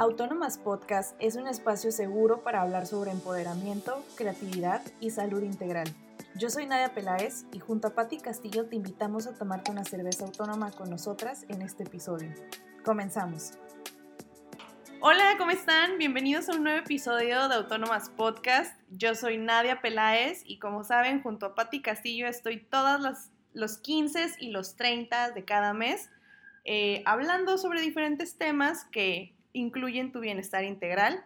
Autónomas Podcast es un espacio seguro para hablar sobre empoderamiento, creatividad y salud integral. Yo soy Nadia Peláez y junto a Patti Castillo te invitamos a tomarte una cerveza autónoma con nosotras en este episodio. Comenzamos. Hola, ¿cómo están? Bienvenidos a un nuevo episodio de Autónomas Podcast. Yo soy Nadia Peláez y como saben, junto a Patti Castillo estoy todas las, los 15 y los 30 de cada mes eh, hablando sobre diferentes temas que incluyen tu bienestar integral.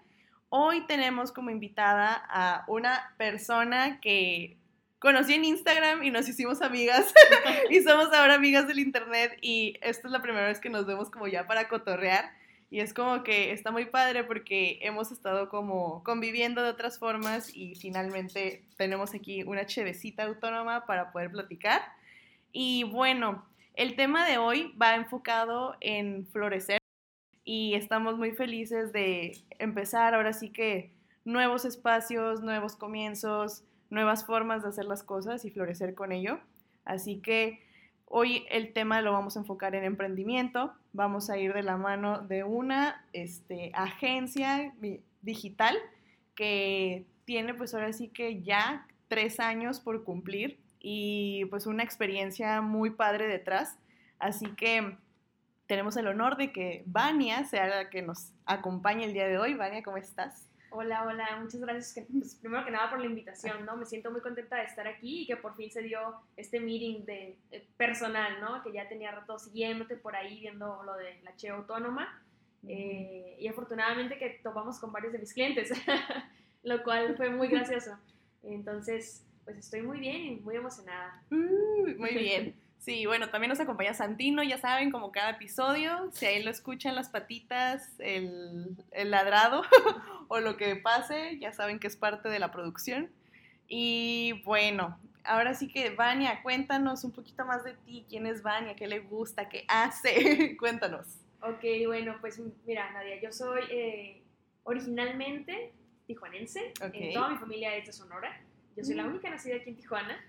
Hoy tenemos como invitada a una persona que conocí en Instagram y nos hicimos amigas y somos ahora amigas del internet y esta es la primera vez que nos vemos como ya para cotorrear y es como que está muy padre porque hemos estado como conviviendo de otras formas y finalmente tenemos aquí una chevecita autónoma para poder platicar. Y bueno, el tema de hoy va enfocado en florecer y estamos muy felices de empezar ahora sí que nuevos espacios, nuevos comienzos, nuevas formas de hacer las cosas y florecer con ello. Así que hoy el tema lo vamos a enfocar en emprendimiento. Vamos a ir de la mano de una este, agencia digital que tiene pues ahora sí que ya tres años por cumplir y pues una experiencia muy padre detrás. Así que tenemos el honor de que Vania sea la que nos acompañe el día de hoy. Vania, ¿cómo estás? Hola, hola, muchas gracias, pues, primero que nada por la invitación, ¿no? Me siento muy contenta de estar aquí y que por fin se dio este meeting de, eh, personal, ¿no? Que ya tenía rato siguiéndote por ahí, viendo lo de la Che Autónoma. Eh, y afortunadamente que topamos con varios de mis clientes, lo cual fue muy gracioso. Entonces, pues estoy muy bien y muy emocionada. Mm, muy bien. Sí, bueno, también nos acompaña Santino, ya saben, como cada episodio, si ahí lo escuchan las patitas, el, ladrado o lo que pase, ya saben que es parte de la producción. Y bueno, ahora sí que Vania, cuéntanos un poquito más de ti, quién es Vania, qué le gusta, qué hace, cuéntanos. Ok, bueno, pues mira, Nadia, yo soy eh, originalmente tijuanense, okay. toda mi familia es de Sonora, yo soy la mm. única nacida aquí en Tijuana.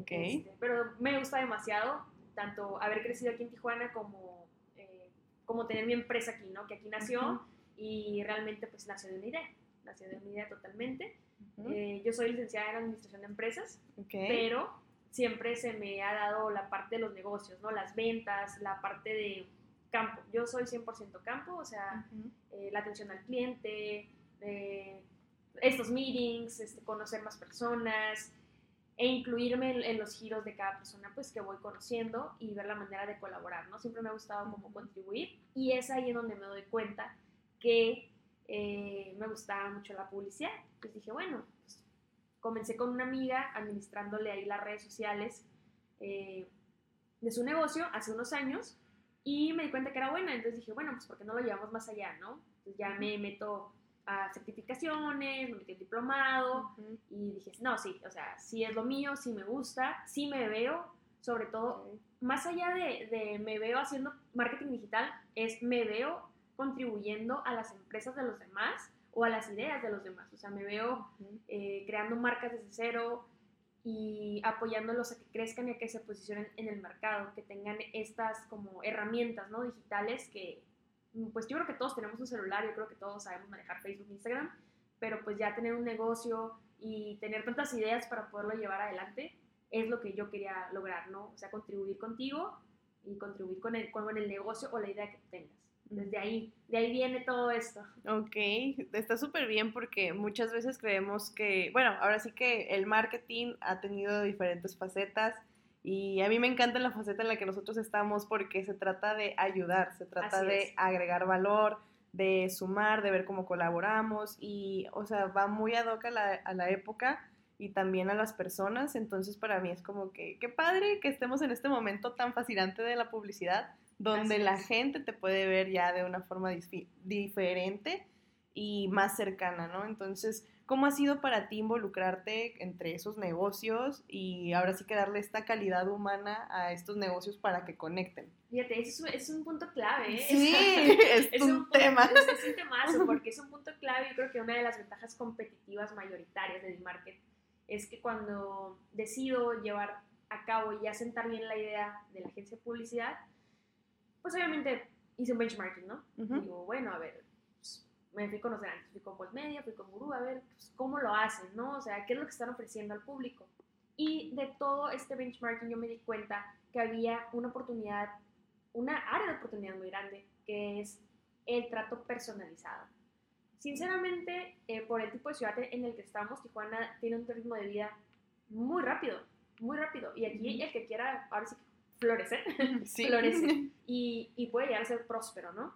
Este, pero me gusta demasiado tanto haber crecido aquí en Tijuana como, eh, como tener mi empresa aquí, ¿no? Que aquí nació y realmente pues nació de una idea, nació de una idea totalmente. Eh, yo soy licenciada en Administración de Empresas, pero siempre se me ha dado la parte de los negocios, ¿no? Las ventas, la parte de campo. Yo soy 100% campo, o sea, eh, la atención al cliente, estos meetings, este, conocer más personas, e incluirme en, los giros de cada persona pues que voy conociendo y ver la manera de colaborar, ¿no? Siempre me ha gustado como contribuir y es ahí en donde me doy cuenta que eh, me gustaba mucho la publicidad. Pues dije, bueno, pues, comencé con una amiga administrándole ahí las redes sociales eh, de su negocio hace unos años y me di cuenta que era buena, entonces dije, bueno, pues porque no lo llevamos más allá, ¿no? Entonces ya me meto a certificaciones, me metí diplomado y dije, no, sí, o sea, sí es lo mío, sí me gusta, sí me veo, sobre todo, más allá de, de, me veo haciendo marketing digital, es me veo contribuyendo a las empresas de los demás o a las ideas de los demás, o sea, me veo eh, creando marcas desde cero y apoyándolos a que crezcan y a que se posicionen en el mercado, que tengan estas como herramientas, ¿no? Digitales que pues yo creo que todos tenemos un celular, yo creo que todos sabemos manejar Facebook, Instagram, pero pues ya tener un negocio y tener tantas ideas para poderlo llevar adelante es lo que yo quería lograr, ¿no? O sea, contribuir contigo y contribuir con el, con el negocio o la idea que tengas. Desde ahí, de ahí viene todo esto. Ok, está súper bien porque muchas veces creemos que, bueno, ahora sí que el marketing ha tenido diferentes facetas y a mí me encanta la faceta en la que nosotros estamos porque se trata de ayudar, se trata de agregar valor, de sumar, de ver cómo colaboramos y, o sea, va muy ad hoc a la, a la época y también a las personas. Entonces, para mí es como que, qué padre que estemos en este momento tan fascinante de la publicidad, donde la gente te puede ver ya de una forma diferente y más cercana, ¿no? Entonces, ¿Cómo ha sido para ti involucrarte entre esos negocios y ahora sí que darle esta calidad humana a estos negocios para que conecten? Fíjate, eso es un punto clave. ¿eh? Sí, es, un, tema. Es, un temazo porque es un punto clave. Yo creo que una de las ventajas competitivas mayoritarias de D-Market es que cuando decido llevar a cabo y asentar bien la idea de la agencia de publicidad, pues obviamente hice un benchmarking, ¿no? Digo, bueno, a ver, me fui con los grandes, fui con Media, fui con Guru, a ver pues, cómo lo hacen, ¿no? O sea, qué es lo que están ofreciendo al público. Y de todo este benchmarking yo me di cuenta que había una oportunidad, una área de oportunidad muy grande, que es el trato personalizado. Sinceramente, eh, por el tipo de ciudad en el que estamos, Tijuana tiene un ritmo de vida muy rápido, muy rápido. Y aquí el que quiera, ahora sí, florecer, sí. florece. Y, y, puede llegar a ser próspero, ¿no?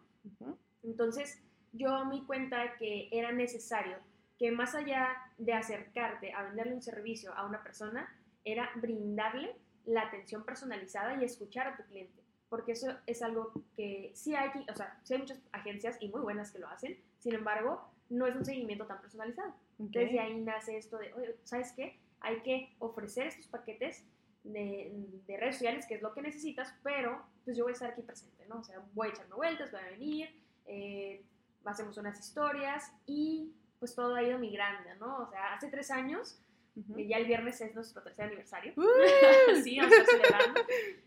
Entonces, yo me di cuenta que era necesario que más allá de acercarte a venderle un servicio a una persona, era brindarle la atención personalizada y escuchar a tu cliente. Porque eso es algo que sí hay, o sea, sí hay muchas agencias y muy buenas que lo hacen, sin embargo, no es un seguimiento tan personalizado. Desde ahí nace esto de, oye, ¿sabes qué? Hay que ofrecer estos paquetes de, de, redes sociales, que es lo que necesitas, pero pues yo voy a estar aquí presente, ¿no? O sea, voy a echarme vueltas, voy a venir, eh, hacemos unas historias y pues todo ha ido migrando, ¿no? O sea, hace tres años, ya el viernes es nuestro tercer aniversario, sí, vamos a estar celebrando,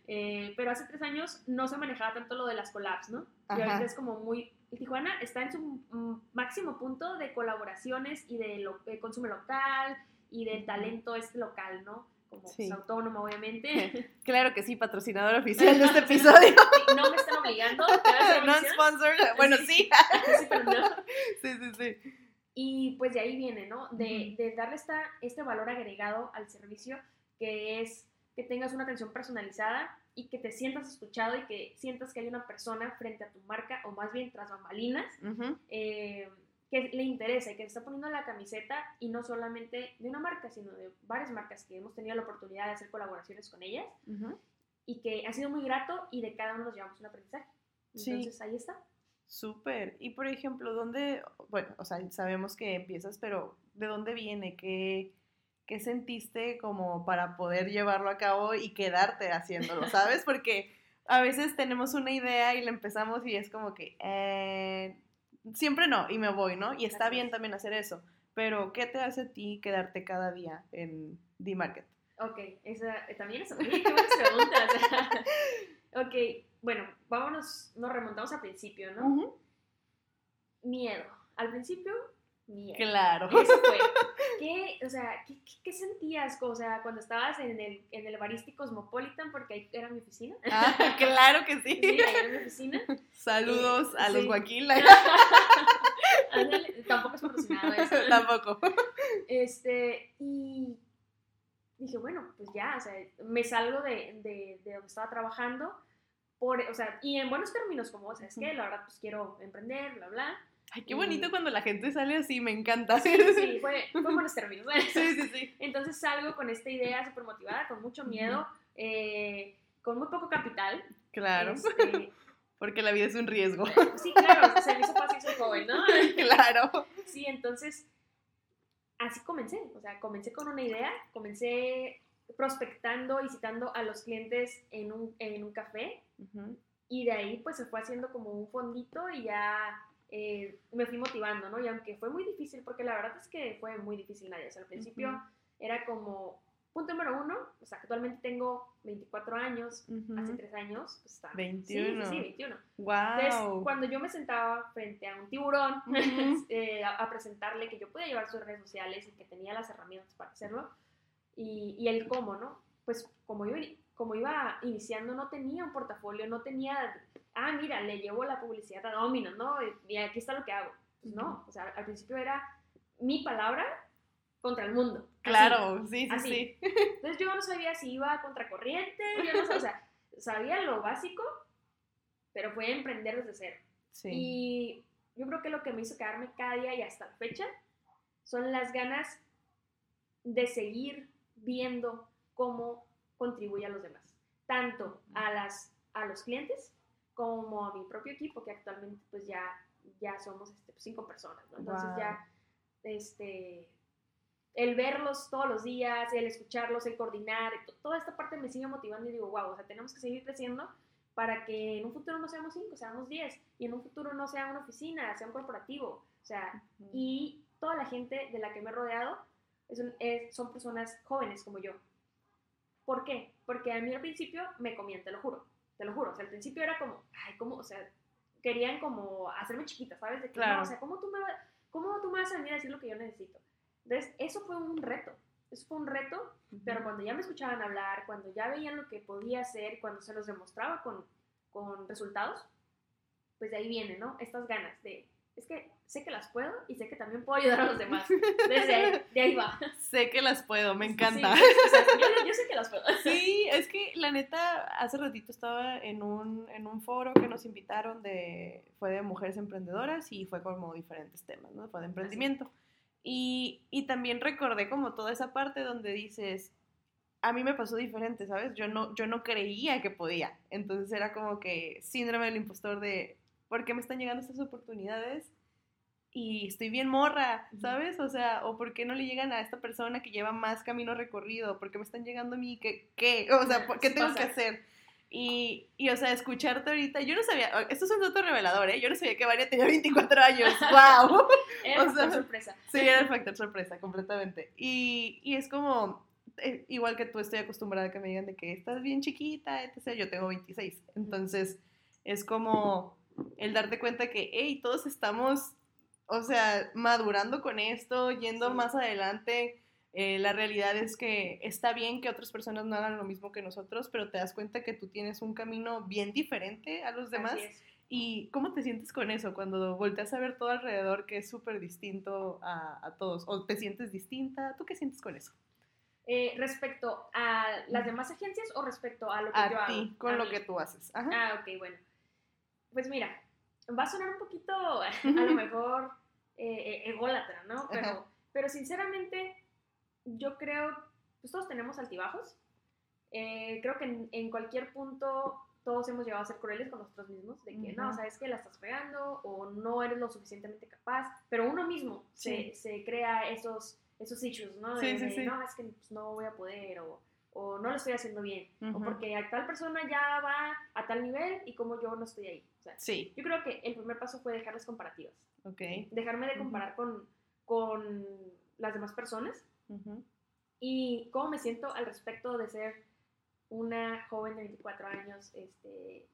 eh, pero hace tres años no se manejaba tanto lo de las collabs, ¿no? Y ahorita es como muy... Tijuana está en su máximo punto de colaboraciones y de, lo, de consumo local y del talento este local, ¿no? Como pues, autónomo, obviamente. Claro que sí, patrocinador oficial de este episodio. no me están obligando. no sponsor, bueno, sí. sí, pero no. sí, sí, sí. Y pues de ahí viene, ¿no? De, de darle esta, este valor agregado al servicio, que es que tengas una atención personalizada y que te sientas escuchado y que sientas que hay una persona frente a tu marca, o más bien tras bambalinas, eh, que le interesa y que se está poniendo la camiseta y no solamente de una marca, sino de varias marcas que hemos tenido la oportunidad de hacer colaboraciones con ellas y que ha sido muy grato y de cada uno nos llevamos un aprendizaje. Entonces ahí está. Súper. Y por ejemplo, ¿dónde, bueno, o sea, sabemos que empiezas, pero ¿de dónde viene? ¿Qué, qué sentiste como para poder llevarlo a cabo y quedarte haciéndolo? ¿Sabes? Porque a veces tenemos una idea y la empezamos y es como que, eh, siempre no, y me voy, ¿no? Y está bien también hacer eso, pero ¿qué te hace a ti quedarte cada día en D-Market? Ok, esa también es muy buenas preguntas. ok, bueno, vámonos, nos remontamos al principio, ¿no? Miedo. Al principio, miedo. Claro. Eso fue. ¿Qué, o sea, ¿qué, qué, sentías o sea, cuando estabas en el, en el Baristi Cosmopolitan? Porque ahí era mi oficina. Ah, claro que sí. Sí, ahí era mi oficina. Saludos a los sí. tampoco es patrocinado eso. Tampoco. Este, y dije, bueno, pues ya, o sea, me salgo de, de, de donde estaba trabajando, por, o sea, y en buenos términos, como, o sea, es que la verdad, pues quiero emprender, bla, bla Ay, qué bonito cuando la gente sale así, me encanta. Sí, sí, fue, fue buenos términos. Sí, sí, sí. Entonces salgo con esta idea súper motivada, con mucho miedo, eh, con muy poco capital. Claro. Este, porque la vida es un riesgo. Sí, claro, se me hizo fácil ser joven, ¿no? Claro. Sí, entonces, así comencé. O sea, comencé con una idea, comencé prospectando y citando a los clientes en un, en un café. Y de ahí, pues, se fue haciendo como un fondito y ya eh, me fui motivando, ¿no? Y aunque fue muy difícil, porque la verdad es que fue muy difícil, Nadia. O sea, al principio era como, punto número uno, o sea, actualmente tengo 24 años, hace 3 años, pues está. 21. Sí, sí, 21. Wow. Entonces, cuando yo me sentaba frente a un tiburón eh, a, presentarle que yo podía llevar sus redes sociales y que tenía las herramientas para hacerlo, y, y el cómo, ¿no? Pues como yo como iba iniciando, no tenía un portafolio, no tenía, ah, mira, le llevo la publicidad a Domino, ¿no? Y aquí está lo que hago. Pues no, o sea, al principio era mi palabra contra el mundo. Claro, sí, sí, sí. Entonces yo no sabía si iba a contracorriente, yo no sabía, o sea, sabía lo básico, pero fue emprender desde cero. Sí. Y yo creo que lo que me hizo quedarme cada día y hasta la fecha son las ganas de seguir viendo cómo contribuye a los demás, tanto a, las, a los clientes como a mi propio equipo, que actualmente pues ya, ya somos este, pues, cinco personas, Entonces ya, este, el verlos todos los días, el escucharlos, el coordinar, toda esta parte me sigue motivando y digo, wow, o sea, tenemos que seguir creciendo para que en un futuro no seamos cinco, seamos diez, y en un futuro no sea una oficina, sea un corporativo, o sea, y toda la gente de la que me he rodeado es, son personas jóvenes como yo, ¿Por qué? Porque a mí al principio me comían, te lo juro, te lo juro. O sea, al principio era como, ay, ¿cómo? O sea, querían como hacerme chiquita, ¿sabes? De que, no, o sea, ¿cómo tú, me, ¿cómo tú me vas a venir a decir lo que yo necesito? Entonces, eso fue un reto. Eso fue un reto, pero cuando ya me escuchaban hablar, cuando ya veían lo que podía hacer, cuando se los demostraba con, con resultados, pues de ahí viene, ¿no? Estas ganas de, es que sé que las puedo y sé que también puedo ayudar a los demás. Desde ahí, de ahí va. Sé que las puedo, me encanta. yo, sé que las puedo. Sí, es que la neta, hace ratito estaba en un, en un foro que nos invitaron de, fue de mujeres emprendedoras y fue como diferentes temas, ¿no? Fue de emprendimiento. Y, y también recordé como toda esa parte donde dices, a mí me pasó diferente, ¿sabes? Yo no, yo no creía que podía. Entonces era como que síndrome del impostor de, ¿por qué me están llegando estas oportunidades? Y estoy bien morra, ¿sabes? O sea, o por qué no le llegan a esta persona que lleva más camino recorrido, por qué me están llegando a mí, ¿qué? qué? O sea, ¿qué tengo que hacer? Y, y, o sea, escucharte ahorita, yo no sabía, esto es un dato revelador, ¿eh? Yo no sabía que Varia tenía 24 años, ¡wow! era el factor sorpresa. Sí, era el factor sorpresa, completamente. Y, y es como, eh, igual que tú, estoy acostumbrada a que me digan de que estás bien chiquita, etc. Yo tengo 26, entonces es como el darte cuenta que, hey, todos estamos, o sea, madurando con esto, yendo más adelante. Eh, la realidad es que está bien que otras personas no hagan lo mismo que nosotros, pero te das cuenta que tú tienes un camino bien diferente a los demás. ¿Y cómo te sientes con eso cuando volteas a ver todo alrededor que es súper distinto a, a, todos? ¿O te sientes distinta? ¿Tú qué sientes con eso? Eh, respecto a las demás agencias o respecto a lo que yo hago? A ti, con lo que tú haces. Ah, ok, bueno. Pues mira, va a sonar un poquito, a lo mejor, eh, eh, ególatra, ¿no? Pero, pero sinceramente, yo creo, pues todos tenemos altibajos. Eh, creo que en, cualquier punto todos hemos llegado a ser crueles con nosotros mismos, de que no, sabes que la estás fregando o no eres lo suficientemente capaz, pero uno mismo se, se, crea esos, esos issues, ¿no? De, sí, sí, no, es que pues, no voy a poder o o no lo estoy haciendo bien, o porque a tal persona ya va a tal nivel y como yo no estoy ahí. sí. Yo creo que el primer paso fue dejar las comparativas. Okay. Dejarme de comparar con, con las demás personas y cómo me siento al respecto de ser una joven de 24 años este,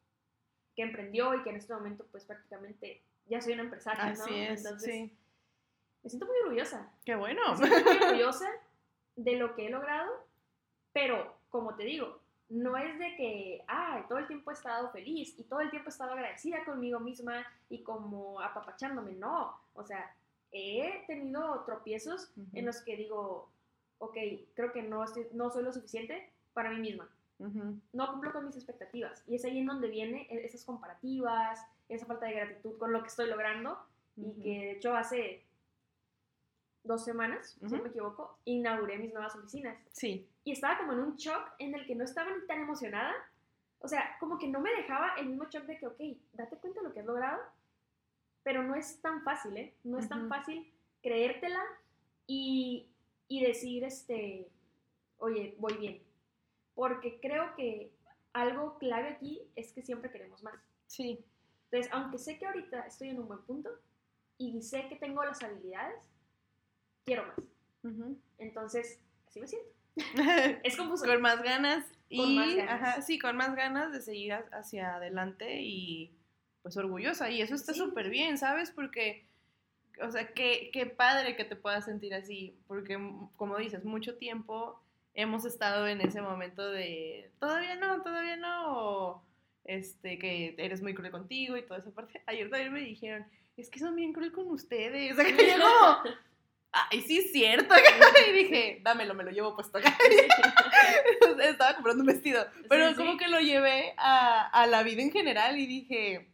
que emprendió y que en este momento pues prácticamente ya soy una empresaria, Así ¿no? Es, Entonces, me siento muy orgullosa. Qué bueno. Me siento muy orgullosa de lo que he logrado pero, como te digo, no es de que, ay, todo el tiempo he estado feliz y todo el tiempo he estado agradecida conmigo misma y como apapachándome, no. O sea, he tenido tropiezos en los que digo, ok, creo que no, no soy lo suficiente para mí misma. No cumplo con mis expectativas. Y es ahí en donde vienen e, esas comparativas, esa falta de gratitud con lo que estoy logrando. Y que de hecho hace dos semanas, si no me equivoco, inauguré mis nuevas oficinas. Sí. Y estaba como en un shock en el que no estaba ni tan emocionada. O sea, como que no me dejaba el mismo shock de que, ok, date cuenta de lo que has logrado, pero no es tan fácil, ¿eh? No es tan fácil creértela y, y decir, este, oye, voy bien. Porque creo que algo clave aquí es que siempre queremos más. Sí. Entonces, aunque sé que ahorita estoy en un buen punto y sé que tengo las habilidades, quiero más. Entonces, así me siento. es confuso. Con más ganas. y, Ajá, sí, con más ganas de seguir hacia adelante y pues orgullosa. Y eso está súper bien, ¿sabes? Porque, o sea, qué, qué padre que te puedas sentir así. Porque, como dices, mucho tiempo hemos estado en ese momento de todavía no, todavía no. este, que eres muy cruel contigo y toda esa parte. Ayer también me dijeron, es que son bien cruel con ustedes. O sea, que yo como, ay, sí es cierto. y dije, dámelo, me lo llevo puesto acá. Estaba comprando un vestido. Pero como que lo llevé a, a, la vida en general y dije,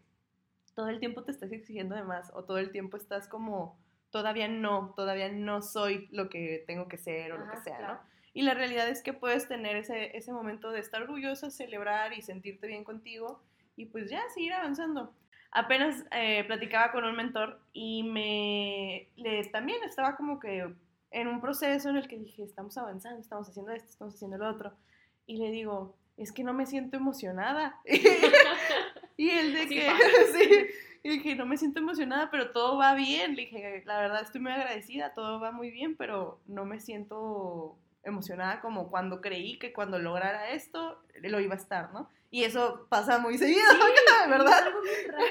todo el tiempo te estás exigiendo de más o todo el tiempo estás como, todavía no, todavía no soy lo que tengo que ser o lo que sea, ¿no? Y la realidad es que puedes tener ese, ese momento de estar orgulloso, celebrar y sentirte bien contigo y pues ya seguir avanzando apenas eh, platicaba con un mentor y me le, también estaba como que en un proceso en el que dije, estamos avanzando, estamos haciendo esto, estamos haciendo lo otro. Y le digo, es que no me siento emocionada. y él de que, sí, y dije, no me siento emocionada, pero todo va bien. Le dije, la verdad estoy muy agradecida, todo va muy bien, pero no me siento emocionada como cuando creí que cuando lograra esto lo iba a estar, ¿no? Y eso pasa muy seguido, sí, ¿verdad? Es algo bien raro.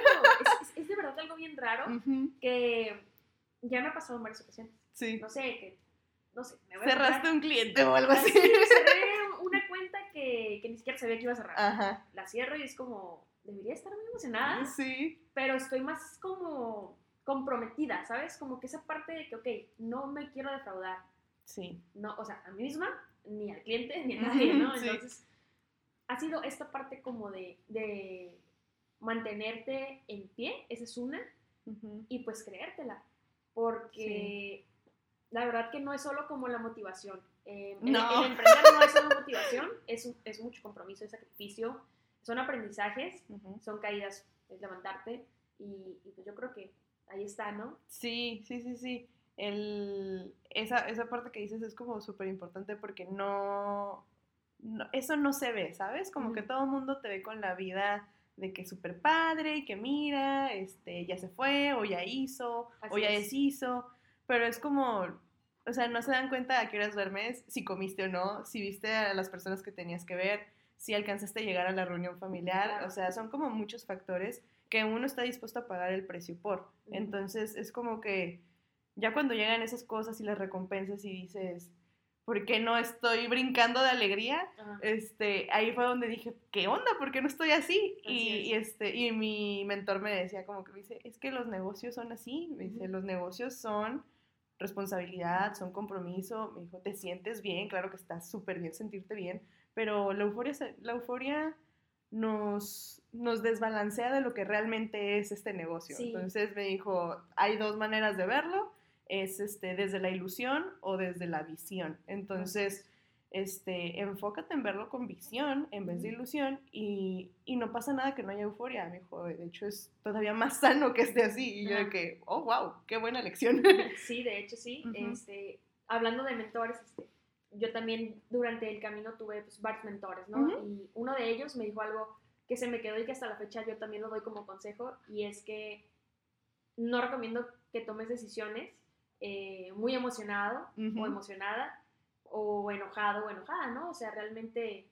Es, de verdad algo bien raro que ya me ha pasado en varias ocasiones. Sí. No sé, que. No sé, me voy Cerraste un cliente o algo así. Cerré una cuenta que, que ni siquiera sabía que iba a cerrar. Ajá. La cierro y es como. Debería estar muy emocionada. Sí. Pero estoy más como comprometida, ¿sabes? Como que esa parte de que, ok, no me quiero defraudar. Sí. No, o sea, a mí misma, ni al cliente, ni a nadie, ¿no? Entonces, ha sido esta parte como de, de mantenerte en pie, esa es una, y pues creértela, porque la verdad que no es solo como la motivación. Eh, no. El, emprender no es solo motivación, es, es mucho compromiso, es sacrificio, son aprendizajes, son caídas, es levantarte, y, pues yo creo que ahí está, ¿no? Sí, sí, sí, sí. El, esa, esa parte que dices es como súper importante porque no, eso no se ve, ¿sabes? Como que todo el mundo te ve con la vida de que es súper padre y que mira, este, ya se fue, o ya hizo, o ya deshizo, pero es como, o sea, no se dan cuenta a qué horas duermes, si comiste o no, si viste a las personas que tenías que ver, si alcanzaste a llegar a la reunión familiar, o sea, son como muchos factores que uno está dispuesto a pagar el precio por. Entonces, es como que ya cuando llegan esas cosas y las recompensas y dices, ¿por qué no estoy brincando de alegría? Este, ahí fue donde dije, ¿qué onda? ¿Por qué no estoy así? y, este, y mi mentor me decía como que me dice, es que los negocios son así, me dice, los negocios son responsabilidad, son compromiso, me dijo, te sientes bien, claro que está súper bien sentirte bien, pero la euforia, la euforia nos, nos desbalancea de lo que realmente es este negocio. Entonces me dijo, hay dos maneras de verlo, es este, desde la ilusión o desde la visión. Entonces, este, enfócate en verlo con visión en vez de ilusión y, y, no pasa nada que no haya euforia, me dijo. De hecho, es todavía más sano que esté así. Y yo de que, oh, wow, qué buena lección. Sí, de hecho, sí. este, hablando de mentores, este, yo también durante el camino tuve pues, varios mentores, ¿no? Y uno de ellos me dijo algo que se me quedó y que hasta la fecha yo también lo doy como consejo, y es que no recomiendo que tomes decisiones eh, muy emocionado o emocionada o enojado o enojada, ¿no? O sea, realmente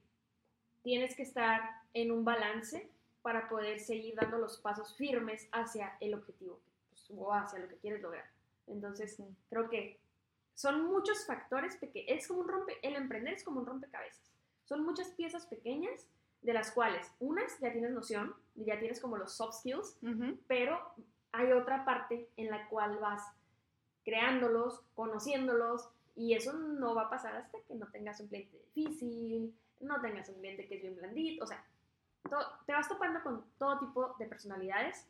tienes que estar en un balance para poder seguir dando los pasos firmes hacia el objetivo pues, o hacia lo que quieres lograr. Entonces, creo que son muchos factores pequeños. Es como un rompe, el emprender es como un rompecabezas. Son muchas piezas pequeñas de las cuales unas ya tienes noción, ya tienes como los soft skills, pero hay otra parte en la cual vas creándolos, conociéndolos, y eso no va a pasar hasta que no tengas un cliente difícil, no tengas un cliente que es bien blandito, o sea, te vas topando con todo tipo de personalidades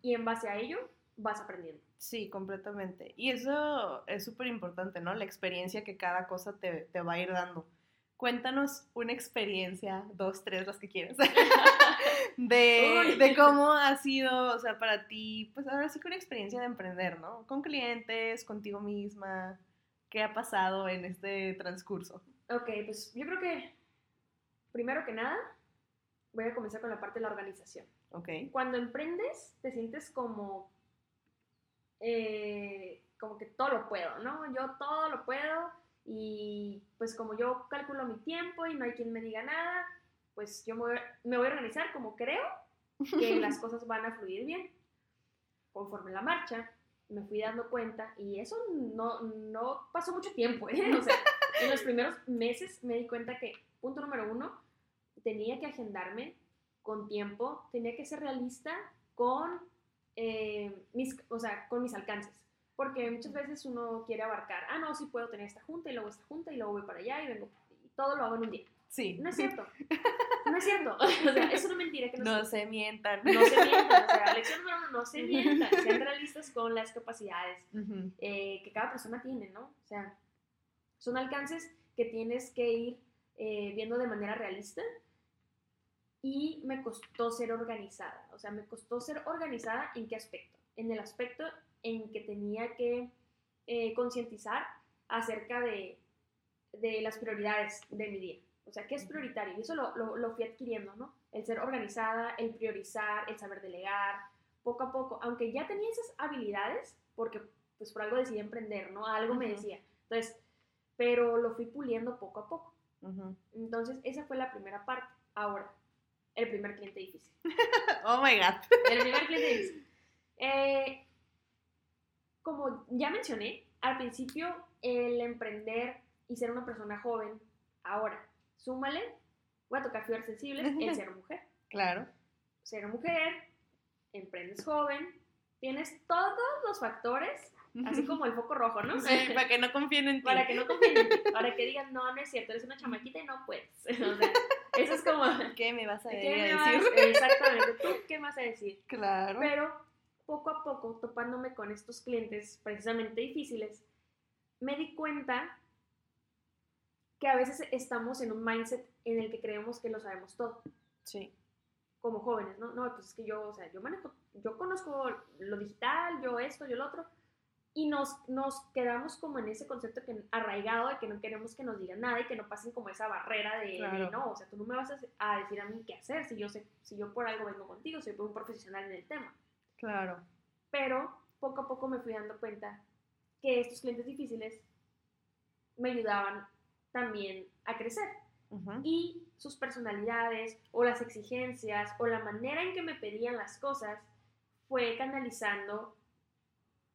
y en base a ello vas aprendiendo. Sí, completamente. Y eso es súper importante, ¿no? La experiencia que cada cosa te, te, va a ir dando. Cuéntanos una experiencia, dos, tres, las que quieras, de, de, cómo ha sido, o sea, para ti, pues ahora sí que una experiencia de emprender, ¿no? Con clientes, contigo misma, ¿qué ha pasado en este transcurso? Ok, pues yo creo que, primero que nada, voy a comenzar con la parte de la organización. Ok. Cuando emprendes, te sientes como, eh, como que todo lo puedo, ¿no? Yo todo lo puedo y pues como yo calculo mi tiempo y no hay quien me diga nada, pues yo me voy, a organizar como creo que las cosas van a fluir bien. Conforme la marcha, me fui dando cuenta y eso no, no pasó mucho tiempo, ¿eh? O sea, en los primeros meses me di cuenta que, punto número uno, tenía que agendarme con tiempo, tenía que ser realista con, eh, mis, o sea, con mis alcances. Porque muchas veces uno quiere abarcar, ah, no, sí puedo tener esta junta y luego esta junta y luego voy para allá y vengo, y todo lo hago en un día. Sí. No es cierto. No es cierto. O sea, es una mentira que no, se mientan. No se mientan. O sea, lección número uno, no se mientan. Sean realistas con las capacidades eh, que cada persona tiene, ¿no? O sea, son alcances que tienes que ir eh, viendo de manera realista. Y me costó ser organizada. O sea, me costó ser organizada en qué aspecto. En el aspecto en que tenía que eh, concientizar acerca de, de las prioridades de mi día. O sea, ¿qué es prioritario? Y eso lo, lo, fui adquiriendo, ¿no? El ser organizada, el priorizar, el saber delegar, poco a poco. Aunque ya tenía esas habilidades, porque pues por algo decidí emprender, ¿no? Algo me decía. Entonces, pero lo fui puliendo poco a poco. Entonces, esa fue la primera parte. Ahora, el primer cliente difícil. oh my god. El primer cliente difícil. Eh, como ya mencioné, al principio el emprender y ser una persona joven, ahora, súmale, voy a tocar fibras sensibles, el ser mujer. Claro. Ser mujer, emprendes joven, tienes todos los factores, así como el foco rojo, ¿no? Sí, para que no confíen en ti. Para que no confíen en ti, para que digan, no, no es cierto, eres una chamaquita y no puedes. O sea, eso es como... ¿Qué me vas a, decir? Vas, exactamente, ¿tú qué vas a decir? Claro. Pero poco a poco, topándome con estos clientes precisamente difíciles, me di cuenta que a veces estamos en un mindset en el que creemos que lo sabemos todo. Sí. Como jóvenes, ¿no? No, pues es que yo, o sea, yo manejo, yo conozco lo digital, yo esto, yo lo otro, y nos, nos quedamos como en ese concepto que, arraigado de que no queremos que nos digan nada y que no pasen como esa barrera de, no, o sea, tú no me vas a, decir a mí qué hacer si yo, sé, si yo por algo vengo contigo, soy un profesional en el tema. Claro. Pero poco a poco me fui dando cuenta que estos clientes difíciles me ayudaban también a crecer. Y sus personalidades o las exigencias o la manera en que me pedían las cosas fue canalizando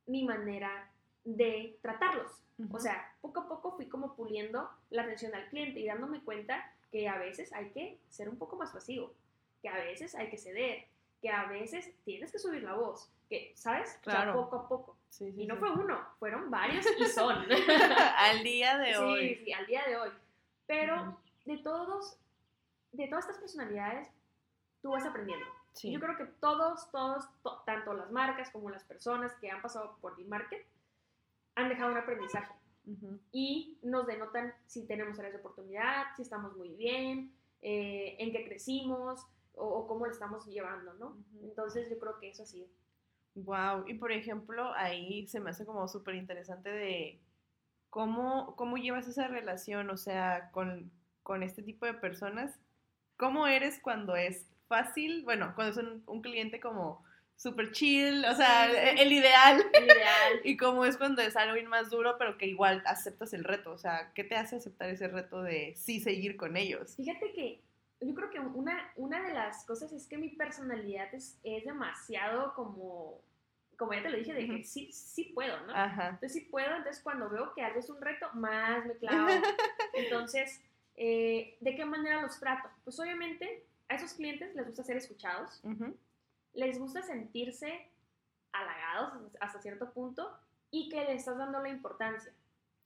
mi manera de tratarlos. O sea, poco a poco fui como puliendo la atención al cliente y dándome cuenta que a veces hay que ser un poco más pasivo, que a veces hay que ceder, que a veces tienes que subir la voz, que, ¿sabes? Claro. poco a poco. Y no fue uno, fueron varios y son. al día de hoy. Sí, sí, al día de hoy. Pero de todos, de todas estas personalidades, tú vas aprendiendo. Yo creo que todos, todos, tanto las marcas como las personas que han pasado por D-Market, han dejado un aprendizaje. Y nos denotan si tenemos áreas de oportunidad, si estamos muy bien, eh, en qué crecimos, o, cómo lo estamos llevando, ¿no? Entonces yo creo que eso ha sido. Wow, y por ejemplo, ahí se me hace como súper interesante de cómo, cómo llevas esa relación, o sea, con, con este tipo de personas. ¿Cómo eres cuando es fácil? Bueno, cuando es un, cliente como súper chill, o sea, El, ideal. El ideal. y cómo es cuando es algo más duro, pero que igual aceptas el reto. O sea, ¿qué te hace aceptar ese reto de sí seguir con ellos? Fíjate que yo creo que una, una de las cosas es que mi personalidad es, es demasiado como, como ya te lo dije, de que sí, sí puedo, ¿no? Entonces sí puedo, entonces cuando veo que algo es un reto, más me clavo. Entonces, eh, ¿de qué manera los trato? Pues obviamente a esos clientes les gusta ser escuchados, les gusta sentirse halagados hasta cierto punto y que le estás dando la importancia.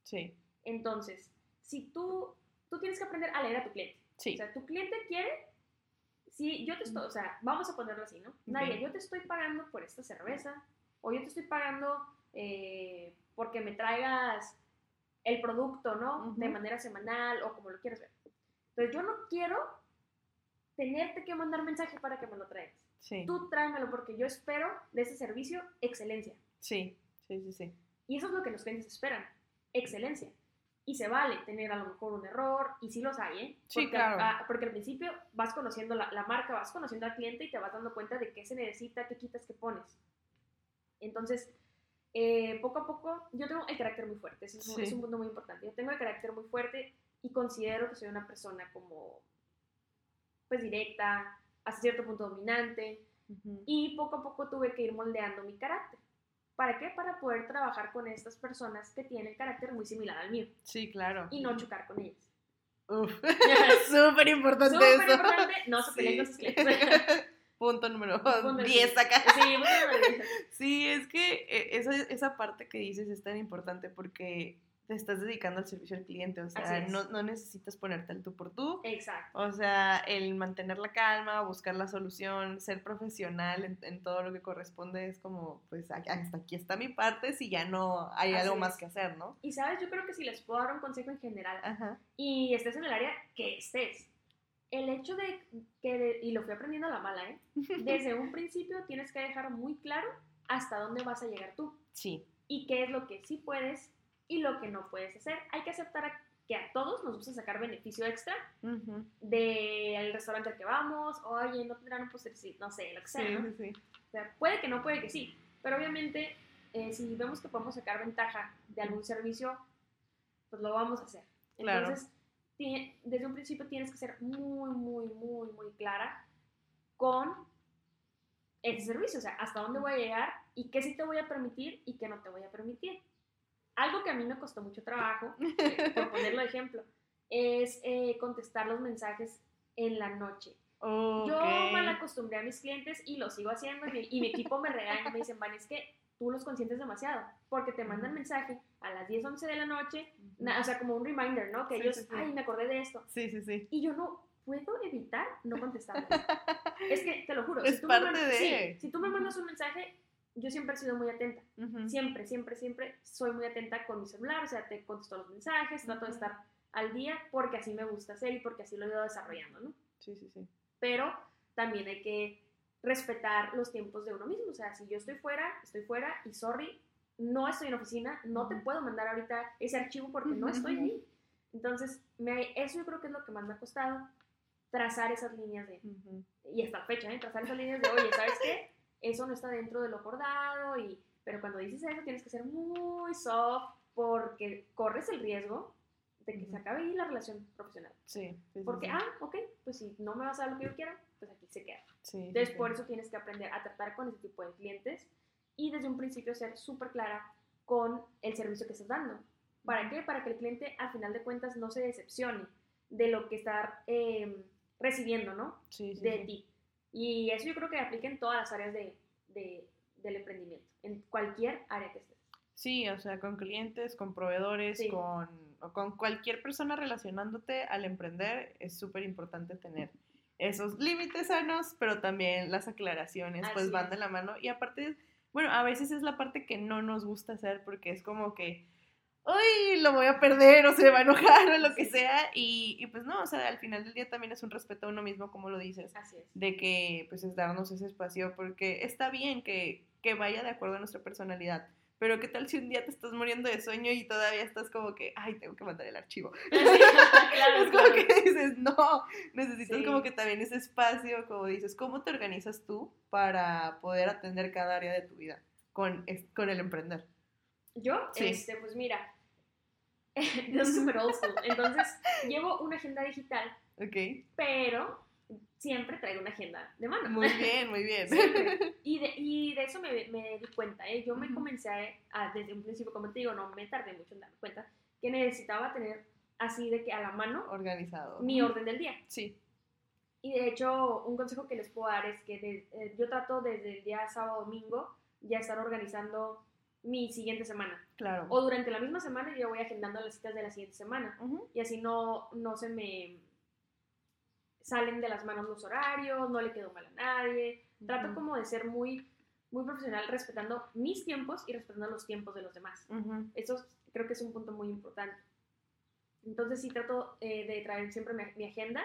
Sí. Entonces, si tú, tú tienes que aprender a leer a tu cliente. O sea, tu cliente quiere, si yo te estoy, o sea, vamos a ponerlo así, ¿no? Nadie, yo te estoy pagando por esta cerveza, o yo te estoy pagando eh, porque me traigas el producto, ¿no? De manera semanal o como lo quieras ver. Entonces, yo no quiero tenerte que mandar mensaje para que me lo traigas. Sí. Tú tráemelo porque yo espero de ese servicio excelencia. Sí, sí, sí, sí. Y eso es lo que los clientes esperan, excelencia. Y se vale tener a lo mejor un error, y sí los hay, ¿eh? sí, claro. porque al principio vas conociendo la, marca, vas conociendo al cliente y te vas dando cuenta de qué se necesita, qué quitas, qué pones. Entonces, eh, poco a poco, yo tengo el carácter muy fuerte, es, es un punto muy importante. Yo tengo el carácter muy fuerte y considero que soy una persona como, pues directa, hasta cierto punto dominante, y poco a poco tuve que ir moldeando mi carácter. ¿Para qué? Para poder trabajar con estas personas que tienen carácter muy similar al mío. Sí, claro. Y no chocar con ellas. Uf, súper importante Súper importante, no se peleen con sus clientes. Punto número 10 acá. Sí, sí, es que eh, esa, esa parte que dices es tan importante porque te estás dedicando al servicio al cliente, o sea, no, no, necesitas ponerte al tú por tú. Exacto. O sea, el mantener la calma, buscar la solución, ser profesional en, todo lo que corresponde es como, pues hasta aquí está mi parte si ya no hay algo más que hacer, ¿no? Y sabes, yo creo que si les puedo dar un consejo en general Ajá. y estés en el área que estés, el hecho de que, y lo fui aprendiendo a la mala, ¿eh? Desde un principio tienes que dejar muy claro hasta dónde vas a llegar tú. Sí. Y qué es lo que sí puedes y lo que no puedes hacer. Hay que aceptar que a todos nos gusta sacar beneficio extra del restaurante al que vamos, oye, no tendrán un no sé, lo que sea. ¿no? O sea, puede que no, puede que sí, pero obviamente eh, si vemos que podemos sacar ventaja de algún servicio, pues lo vamos a hacer. Entonces, desde un principio tienes que ser muy, muy, muy, muy clara con ese servicio, o sea, hasta dónde voy a llegar y qué sí te voy a permitir y qué no te voy a permitir. Algo que a mí me costó mucho trabajo, eh, por ponerlo de ejemplo, es eh, contestar los mensajes en la noche. Yo mal acostumbré a mis clientes y lo sigo haciendo y mi, equipo me regaña y me dicen, Van, es que tú los consientes demasiado porque te mandan mensaje a las 10, 11 de la noche, o sea, como un reminder, ¿no? Que ellos, ay, me acordé de esto. Sí, sí, sí. Y yo no puedo evitar no contestar. es que, te lo juro, es si, tú parte me de... si tú me mandas un mensaje, yo siempre he sido muy atenta. Siempre, siempre, siempre soy muy atenta con mi celular, o sea, te contesto los mensajes, trato de estar al día porque así me gusta hacer y porque así lo he ido desarrollando, ¿no? Sí, sí, sí. Pero también hay que respetar los tiempos de uno mismo, o sea, si yo estoy fuera, estoy fuera y sorry, no estoy en oficina, no te puedo mandar ahorita ese archivo porque no estoy ahí. Entonces, me, eso yo creo que es lo que más me ha costado, trazar esas líneas de, y hasta la fecha, ¿eh? trazar esas líneas de, oye, ¿sabes qué? Eso no está dentro de lo acordado, y, pero cuando dices eso tienes que ser muy soft porque corres el riesgo de que se acabe ahí la relación profesional. Sí. Porque, ah, ok, pues si no me vas a dar lo que yo quiero, pues aquí se queda. Sí, Entonces, por eso tienes que aprender a tratar con ese tipo de clientes y desde un principio ser súper clara con el servicio que estás dando. ¿Para qué? Para que el cliente, al final de cuentas, no se decepcione de lo que está em, recibiendo, ¿no? Sí, de ti. Y eso yo creo que aplica en todas las áreas de, de, del emprendimiento, en cualquier área que estés. Sí, o sea, con clientes, con proveedores, con, con cualquier persona relacionándote al emprender, es súper importante tener esos límites sanos, pero también las aclaraciones, pues van de la mano. Y aparte, bueno, a veces es la parte que no nos gusta hacer porque es como que, ¡ay! Lo voy a perder o se va a enojar o lo que sea. Y, y, pues no, o sea, al final del día también es un respeto a uno mismo, como lo dices. Así es. De que, pues, es darnos ese espacio porque está bien que, que vaya de acuerdo a nuestra personalidad pero ¿qué tal si un día te estás muriendo de sueño y todavía estás como que, ay, tengo que mandar el archivo? claro, es como que dices, no, necesitas como que también ese espacio, como dices, ¿cómo te organizas tú para poder atender cada área de tu vida con, con el emprender? Yo, este, pues mira, yo soy súper old school, entonces llevo una agenda digital, ok pero siempre traigo una agenda de mano. Muy bien, muy bien. Y, de, y de eso me, me di cuenta. ¿eh? Yo me comencé a, desde un principio, como te digo, no me tardé mucho en darme cuenta, que necesitaba tener así de que a la mano. Organizado. Mi orden del día. Sí. Y de hecho, un consejo que les puedo dar es que eh, yo trato desde el día sábado domingo ya estar organizando mi siguiente semana. Claro. O durante la misma semana yo voy agendando las citas de la siguiente semana. Y así no, no se me salen de las manos los horarios, no le quedo mal a nadie. Trato como de ser muy, muy profesional respetando mis tiempos y respetando los tiempos de los demás. Eso creo que es un punto muy importante. Entonces sí trato eh, de traer siempre mi, agenda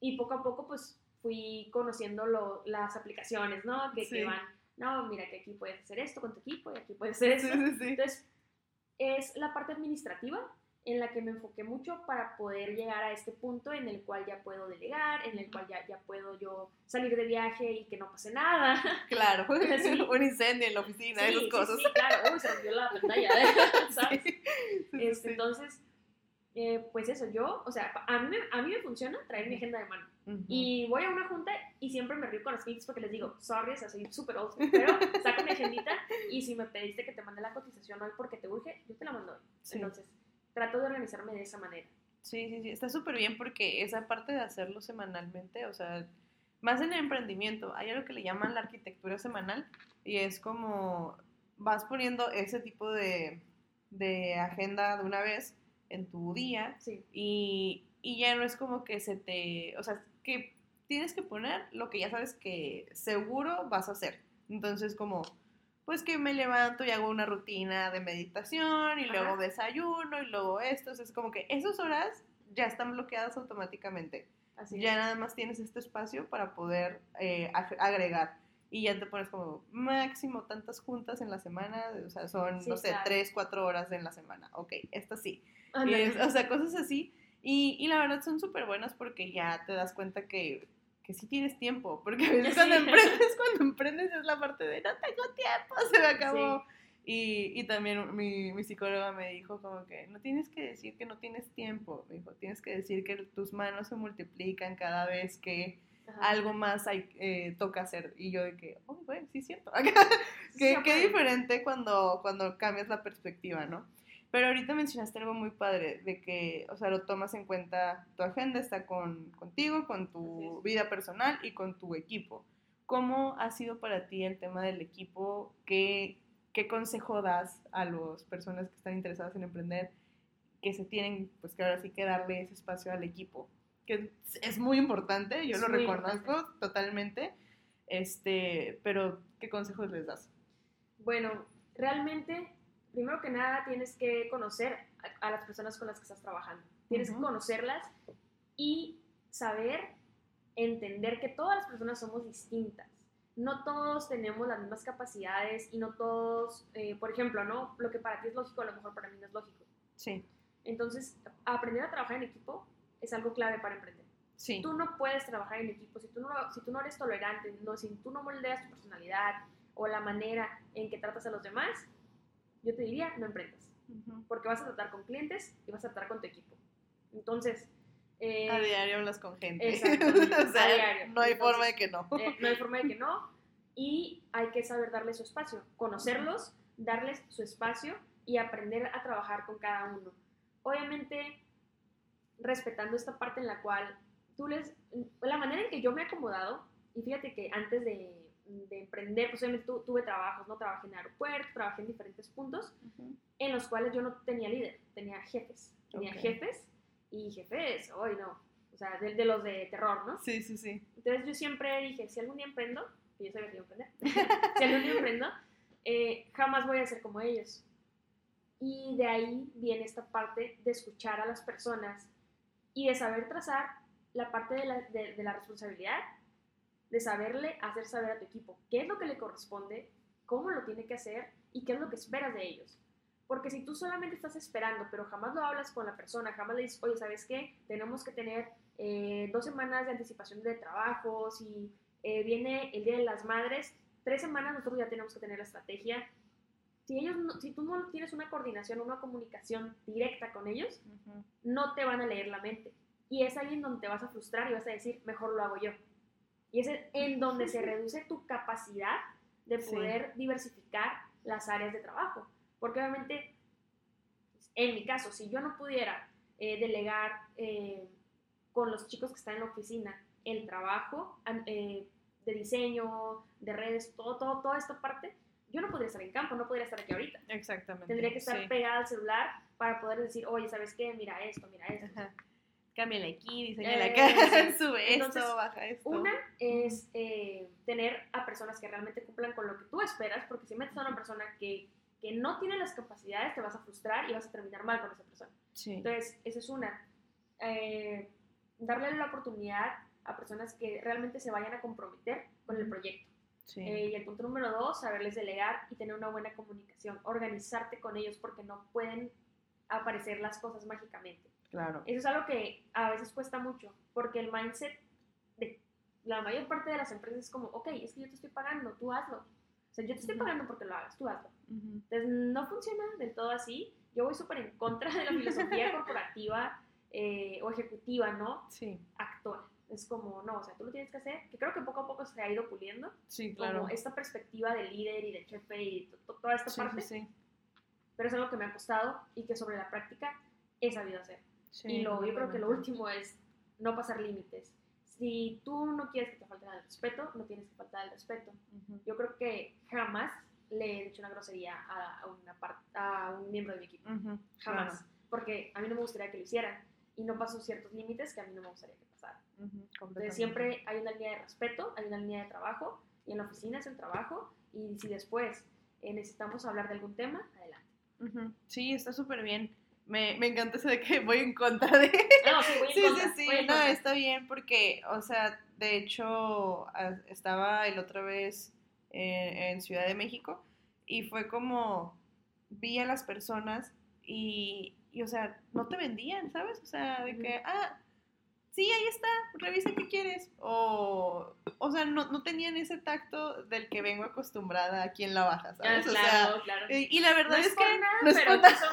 y poco a poco pues fui conociendo las aplicaciones, ¿no? Que, que, van, no, mira que aquí puedes hacer esto con tu equipo y aquí puedes hacer esto. Entonces es la parte administrativa en la que me enfoqué mucho para poder llegar a este punto en el cual ya puedo delegar, en el cual ya, ya puedo yo salir de viaje y que no pase nada. Claro, un incendio en la oficina, esas cosas. Sí, claro, uy, se rompió la pantalla, ¿sabes? Este, entonces, eh, pues eso, yo, o sea, a mí, a mí me funciona traer mi agenda de mano. Y voy a una junta y siempre me río con los clientes porque les digo, sorry, o sea, soy súper old pero saco mi agendita y si me pediste que te mande la cotización hoy porque te urge, yo te la mando hoy. Entonces, trato de organizarme de esa manera. Sí, sí, sí, está súper bien porque esa parte de hacerlo semanalmente, o sea, más en el emprendimiento, hay algo que le llaman la arquitectura semanal y es como vas poniendo ese tipo de, de agenda de una vez en tu día y, y, ya no es como que se te, o sea, que tienes que poner lo que ya sabes que seguro vas a hacer. Entonces como pues que me levanto y hago una rutina de meditación y luego desayuno y luego esto. es como que esas horas ya están bloqueadas automáticamente. Así ya nada más tienes este espacio para poder eh, agregar. Y ya te pones como máximo tantas juntas en la semana, o sea, son, no sé, tres, cuatro horas en la semana. Ok, esta sí. o sea, cosas así. Y, y la verdad son súper buenas porque ya te das cuenta que que sí tienes tiempo, porque a veces cuando emprendes, cuando emprendes es la parte de no tengo tiempo, se me acabó. Y, y, también mi, mi, psicóloga me dijo como que no tienes que decir que no tienes tiempo, me dijo, tienes que decir que tus manos se multiplican cada vez que algo más hay, eh, toca hacer. Y yo de que, oh, bueno, sí, siento. qué, qué diferente cuando, cuando cambias la perspectiva, ¿no? Pero ahorita mencionaste algo muy padre, de que, o sea, lo tomas en cuenta, tu agenda está con, contigo, con tu vida personal y con tu equipo. ¿Cómo ha sido para ti el tema del equipo? ¿Qué, qué consejo das a las personas que están interesadas en emprender? Que se tienen, pues que ahora sí que darle ese espacio al equipo. Que es muy importante, yo lo reconozco totalmente. Este, pero, ¿qué consejos les das? Bueno, realmente primero que nada tienes que conocer a, las personas con las que estás trabajando. Tienes que conocerlas y saber entender que todas las personas somos distintas. No todos tenemos las mismas capacidades y no todos, eh, por ejemplo, ¿no? Lo que para ti es lógico, a lo mejor para mí no es lógico. Sí. Entonces, aprender a trabajar en equipo es algo clave para emprender. Sí. Tú no puedes trabajar en equipo si tú no, si tú no eres tolerante, no, si tú no moldeas tu personalidad o la manera en que tratas a los demás, yo te diría, no emprendas. Porque vas a tratar con clientes y vas a tratar con tu equipo. Entonces... Eh, a diario hablas con gente. Exactamente. o sea, a diario. No hay forma de que no. Eh, no hay forma de que no. Y hay que saber darle su espacio. Conocerlos, darles su espacio y aprender a trabajar con cada uno. Obviamente, respetando esta parte en la cual tú les... La manera en que yo me he acomodado, y fíjate que antes de de emprender, pues obviamente tuve trabajos, ¿no? Trabajé en aeropuerto, trabajé en diferentes puntos, en los cuales yo no tenía líder, tenía jefes. Tenía jefes y jefes, hoy no, o sea, de, de, los de terror, ¿no? Sí, sí, sí. Entonces yo siempre dije, si algún día emprendo, que yo sabía que iba a emprender, si algún día emprendo, eh, jamás voy a ser como ellos. Y de ahí viene esta parte de escuchar a las personas y de saber trazar la parte de la, de la responsabilidad de saberle hacer saber a tu equipo qué es lo que le corresponde, cómo lo tiene que hacer y qué es lo que esperas de ellos. Porque si tú solamente estás esperando, pero jamás lo hablas con la persona, jamás le dices, oye, ¿sabes qué? Tenemos que tener eh, dos semanas de anticipación de trabajo, si eh, viene el Día de las Madres, tres semanas nosotros ya tenemos que tener la estrategia. Si, ellos si tú no tienes una coordinación, una comunicación directa con ellos, no te van a leer la mente. Y es ahí en donde te vas a frustrar y vas a decir, mejor lo hago yo. Y es en donde se reduce tu capacidad de poder diversificar las áreas de trabajo. Porque obviamente, en mi caso, si yo no pudiera eh, delegar eh, con los chicos que están en la oficina el trabajo eh, de diseño, de redes, todo, todo, toda esta parte, yo no podría estar en campo, no podría estar aquí ahorita. Exactamente. Tendría que estar pegada al celular para poder decir, oye, ¿sabes qué? Mira esto, mira esto cámbiale aquí, diseñale acá, sube esto, baja esto. Una es eh, tener a personas que realmente cumplan con lo que tú esperas, porque si metes a una persona que, que no tiene las capacidades, te vas a frustrar y vas a terminar mal con esa persona. Entonces, esa es una. Eh, darle la oportunidad a personas que realmente se vayan a comprometer con el proyecto. Eh, y el punto número dos, saberles delegar y tener una buena comunicación, organizarte con ellos porque no pueden aparecer las cosas mágicamente. Claro. Eso es algo que a veces cuesta mucho, porque el mindset de la mayor parte de las empresas es como, ok, es que yo te estoy pagando, tú hazlo. O sea, yo te estoy pagando porque lo hagas, tú hazlo. Entonces, no funciona del todo así. Yo voy súper en contra de la filosofía corporativa eh, o ejecutiva, ¿no? Sí. Actual. Es como, no, o sea, tú lo tienes que hacer, que creo que poco a poco se ha ido puliendo. Sí, claro. Como esta perspectiva de líder y de jefe y toda esta parte. Sí, sí. Pero es algo que me ha costado y que sobre la práctica he sabido hacer y lo, yo creo que lo último es no pasar límites. Si tú no quieres que te falte el respeto, no tienes que faltar el respeto. Yo creo que jamás le he dicho una grosería a, una a un miembro de mi equipo. jamás. Porque a mí no me gustaría que lo hicieran. Y no paso ciertos límites que a mí no me gustaría que pasaran. Entonces siempre hay una línea de respeto, hay una línea de trabajo. Y en la oficina es el trabajo. Y si después eh, necesitamos hablar de algún tema, adelante. Sí, está súper bien me, me encanta eso de que voy en contra de... No, sí, voy en sí, contra. Sí, sí, no, está bien porque, o sea, de hecho, estaba el otra vez en, Ciudad de México y fue como, vi a las personas y, y, o sea, no te vendían, ¿sabes? O sea, de que, ah, sí, ahí está, revisa qué quieres. O, o sea, no, no tenían ese tacto del que vengo acostumbrada aquí en la baja, ¿sabes? claro, claro. Y, la verdad es, que... no es pero por nada.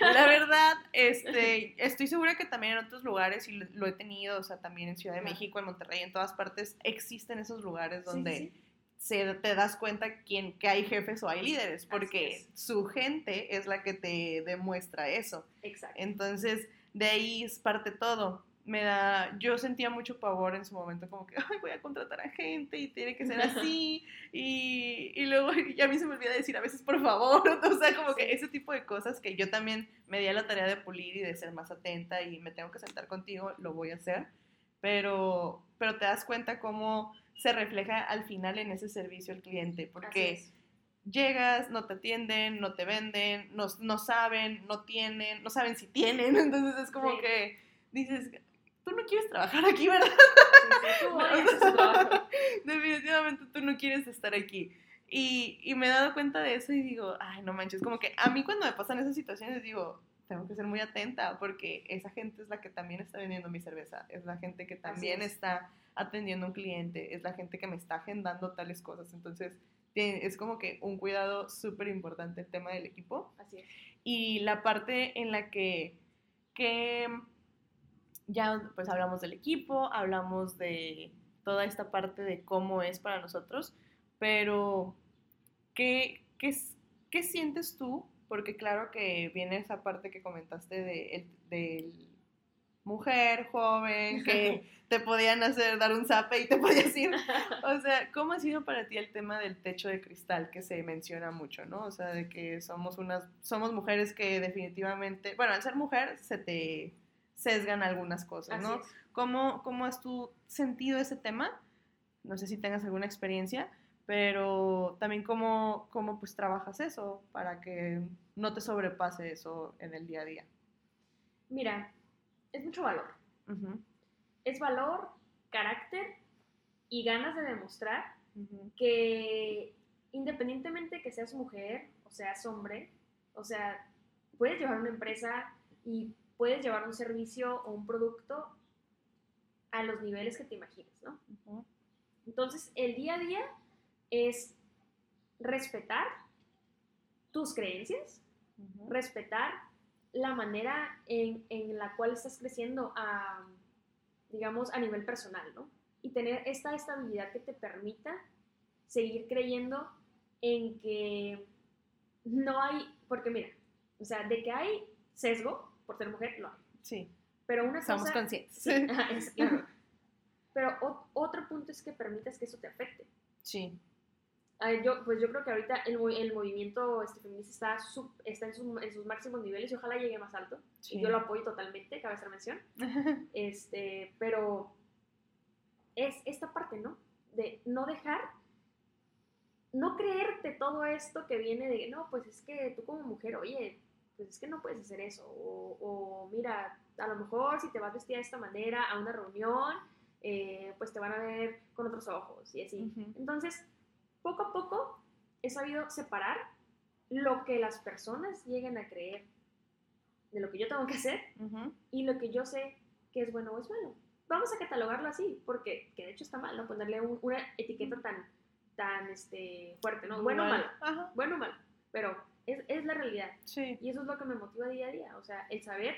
La verdad, este, estoy segura que también en otros lugares, y lo, he tenido, o sea, también en Ciudad de México, en Monterrey, en todas partes, existen esos lugares donde Se, te das cuenta quién, que hay jefes o hay líderes, porque su gente es la que te demuestra eso. Exacto. Entonces, de ahí es parte todo me da, yo sentía mucho pavor en su momento, como que, ay, voy a contratar a gente y tiene que ser así, y, y luego ya a mí se me olvida decir a veces, por favor, o sea, como que ese tipo de cosas que yo también me di a la tarea de pulir y de ser más atenta y me tengo que sentar contigo, lo voy a hacer, pero, pero te das cuenta cómo se refleja al final en ese servicio al cliente, porque llegas, no te atienden, no te venden, no, no, saben, no tienen, no saben si tienen, entonces es como que dices, tú no quieres trabajar aquí, ¿verdad? Definitivamente tú no quieres estar aquí. Y, y, me he dado cuenta de eso y digo, ay, no manches, como que a mí cuando me pasan esas situaciones digo, tengo que ser muy atenta porque esa gente es la que también está vendiendo mi cerveza, es la gente que también está atendiendo a un cliente, es la gente que me está agendando tales cosas. Entonces, es como que un cuidado súper importante el tema del equipo. Así es. Y la parte en la que, que ya pues hablamos del equipo, hablamos de toda esta parte de cómo es para nosotros, pero ¿qué, qué, qué sientes tú? Porque claro que viene esa parte que comentaste de, de mujer joven, que te podían hacer dar un zape y te podías ir. O sea, ¿cómo ha sido para ti el tema del techo de cristal que se menciona mucho, ¿no? O sea, de que somos unas, somos mujeres que definitivamente, bueno, al ser mujer se te sesgan algunas cosas, ¿no? ¿Cómo, ¿Cómo has tú sentido ese tema? No sé si tengas alguna experiencia, pero también cómo, cómo pues trabajas eso para que no te sobrepase eso en el día a día. Mira, es mucho valor. Es valor, carácter y ganas de demostrar que independientemente que seas mujer o seas hombre, o sea, puedes llevar una empresa y puedes llevar un servicio o un producto a los niveles que te imagines, ¿no? Entonces, el día a día es respetar tus creencias, respetar la manera en, en, la cual estás creciendo a, digamos, a nivel personal, ¿no? Y tener esta estabilidad que te permita seguir creyendo en que no hay, porque mira, o sea, de que hay sesgo, por ser mujer, no Sí. Pero una Somos conscientes. Sí, es, claro. Pero otro punto es que permitas que eso te afecte. Sí. yo, pues yo creo que ahorita el, el movimiento este, feminista está, está en, en, sus máximos niveles y ojalá llegue más alto. Y yo lo apoyo totalmente, cabe hacer mención. este, pero es esta parte, ¿no? De no dejar, no creerte todo esto que viene de, no, pues es que tú como mujer, oye, pues es que no puedes hacer eso. O, mira, a lo mejor si te vas vestida de esta manera a una reunión, eh, pues te van a ver con otros ojos y así. Entonces, poco a poco he sabido separar lo que las personas lleguen a creer de lo que yo tengo que hacer y lo que yo sé que es bueno o es malo. Vamos a catalogarlo así, porque que de hecho está mal, ¿no? Ponerle una etiqueta tan, tan este, fuerte, ¿no? Bueno o malo. Bueno o malo. Pero es, es la realidad. Sí. Y eso es lo que me motiva día a día. O sea, el saber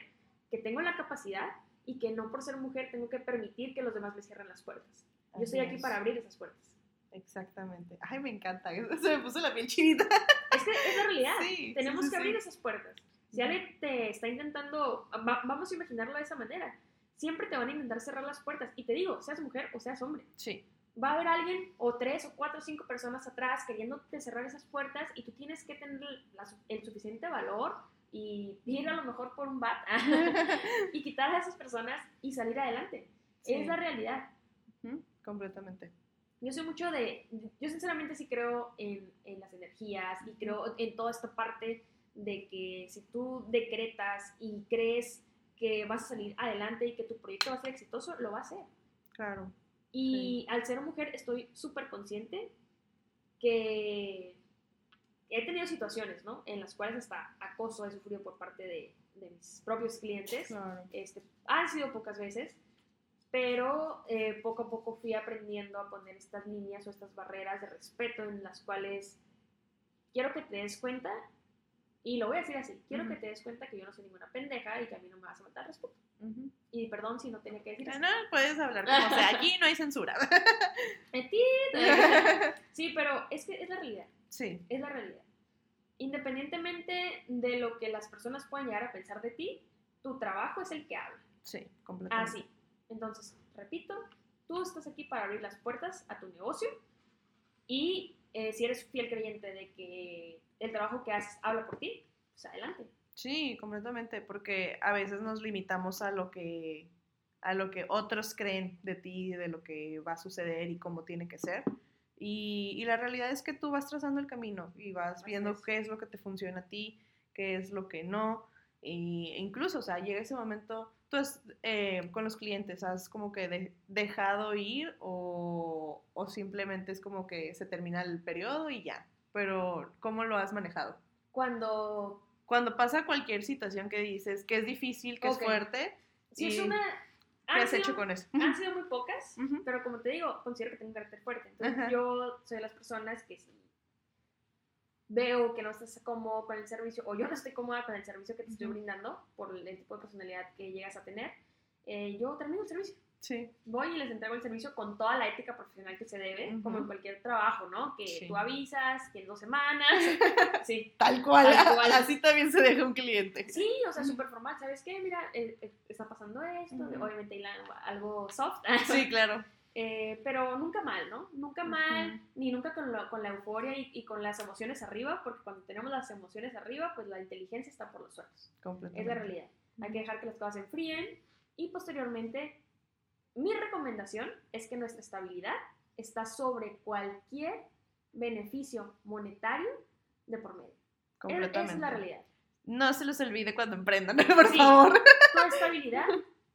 que tengo la capacidad y que no por ser mujer tengo que permitir que los demás me cierren las puertas. Yo estoy aquí para abrir esas puertas. Exactamente. Ay, me encanta. Se me puso la piel chinita. Es que es la realidad. Tenemos que abrir esas puertas. Si alguien te está intentando, vamos a imaginarlo de esa manera, siempre te van a intentar cerrar las puertas. Y te digo, seas mujer o seas hombre. Sí va a haber alguien o tres o cuatro o cinco personas atrás queriéndote cerrar esas puertas y tú tienes que tener el suficiente valor y ir a lo mejor por un bat y quitar a esas personas y salir adelante. Es la realidad. Completamente. Yo soy mucho de, yo sinceramente sí creo en, en las energías y creo en toda esta parte de que si tú decretas y crees que vas a salir adelante y que tu proyecto va a ser exitoso, lo va a hacer. Claro. Y al ser mujer estoy súper consciente que he tenido situaciones, ¿no? En las cuales hasta acoso he sufrido por parte de, mis propios clientes. Este, han sido pocas veces, pero eh, poco a poco fui aprendiendo a poner estas líneas o estas barreras de respeto en las cuales quiero que te des cuenta Y lo voy a decir así, quiero que te des cuenta que yo no soy ninguna pendeja y que a mí no me vas a faltar respeto. Y perdón si no tenía que decir eso. No, puedes hablar como sea, aquí no hay censura. sí, pero es que es la realidad. Sí. Es la realidad. Independientemente de lo que las personas puedan llegar a pensar de ti, tu trabajo es el que habla. Sí, completamente. Así. Entonces, repito, tú estás aquí para abrir las puertas a tu negocio y eh, si eres fiel creyente de que el trabajo que haces habla por ti, pues adelante. Sí, completamente, porque a veces nos limitamos a lo que a lo que otros creen de ti, de lo que va a suceder y cómo tiene que ser. Y, la realidad es que tú vas trazando el camino y vas viendo qué es lo que te funciona a ti, qué es lo que no. e incluso, o sea, llega ese momento, tú eh, con los clientes, ¿has como que dejado ir o, o simplemente es como que se termina el periodo y ya? Pero, ¿cómo lo has manejado? Cuando... Cuando pasa cualquier situación que dices que es difícil, que es fuerte. Si es una... ¿Qué has hecho con eso? Han sido muy pocas, pero como te digo, considero que tengo un carácter fuerte. Entonces, yo soy de las personas que si veo que no estás cómodo con el servicio o yo no estoy cómoda con el servicio que te estoy brindando por el tipo de personalidad que llegas a tener, eh, yo termino el servicio. Sí. Voy y les entrego el servicio con toda la ética profesional que se debe, como en cualquier trabajo, ¿no? Que tú avisas, que en dos semanas. sí. Tal cual. Así también se deja un cliente. Sí, o sea, súper formal. ¿Sabes qué? Mira, eh, eh, está pasando esto. Obviamente algo soft. sí, claro. Eh, pero nunca mal, ¿no? Nunca mal, ni nunca con, con la euforia y, con las emociones arriba, porque cuando tenemos las emociones arriba, pues la inteligencia está por los suelos. Es la realidad. Hay que dejar que las cosas se enfríen y posteriormente mi recomendación es que nuestra estabilidad está sobre cualquier beneficio monetario de por medio. Completamente. Esa es la realidad. No se los olvide cuando emprendan, por favor. Tu estabilidad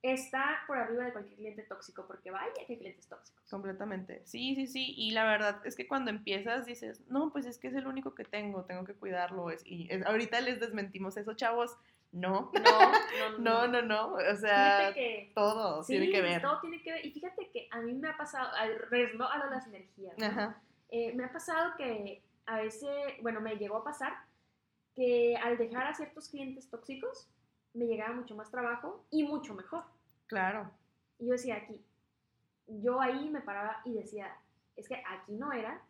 está por arriba de cualquier cliente tóxico, porque vaya que clientes tóxicos. Completamente. Sí, sí, sí. Y la verdad es que cuando empiezas dices, no, pues es que es el único que tengo, tengo que cuidarlo. y ahorita les desmentimos eso, chavos. No. No, no, no, no, O sea, todo tiene que ver. Todo tiene que ver. Y fíjate que a mí me ha pasado, ¿no? A las energías. Eh, me ha pasado que a veces, bueno, me llegó a pasar que al dejar a ciertos clientes tóxicos, me llegaba mucho más trabajo y mucho mejor. Claro. Y yo decía, aquí, yo ahí me paraba y decía, es que aquí no era,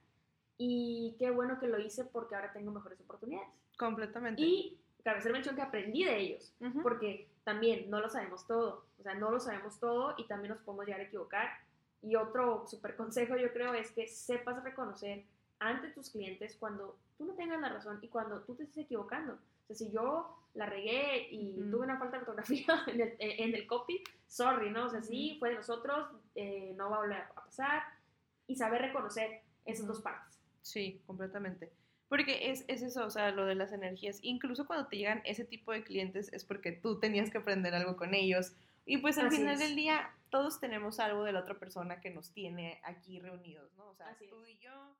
y qué bueno que lo hice porque ahora tengo mejores oportunidades. Completamente. Y cabe hacer mención que aprendí de ellos, porque también no lo sabemos todo, o sea, no lo sabemos todo y también nos podemos llegar a equivocar. Y otro super consejo yo creo es que sepas reconocer ante tus clientes cuando tú no tengas la razón y cuando tú te estés equivocando. Sea, si yo la regué y tuve una falta de ortografía en el, en el, copy, sorry, ¿no? O sea, sí, fue de nosotros, eh, no va a volver a pasar. Y saber reconocer esas dos partes. Sí, completamente. Porque es, es, eso, o sea, lo de las energías. Incluso cuando te llegan ese tipo de clientes es porque tú tenías que aprender algo con ellos. Y pues al final del día todos tenemos algo de la otra persona que nos tiene aquí reunidos, ¿no? O sea, tú y yo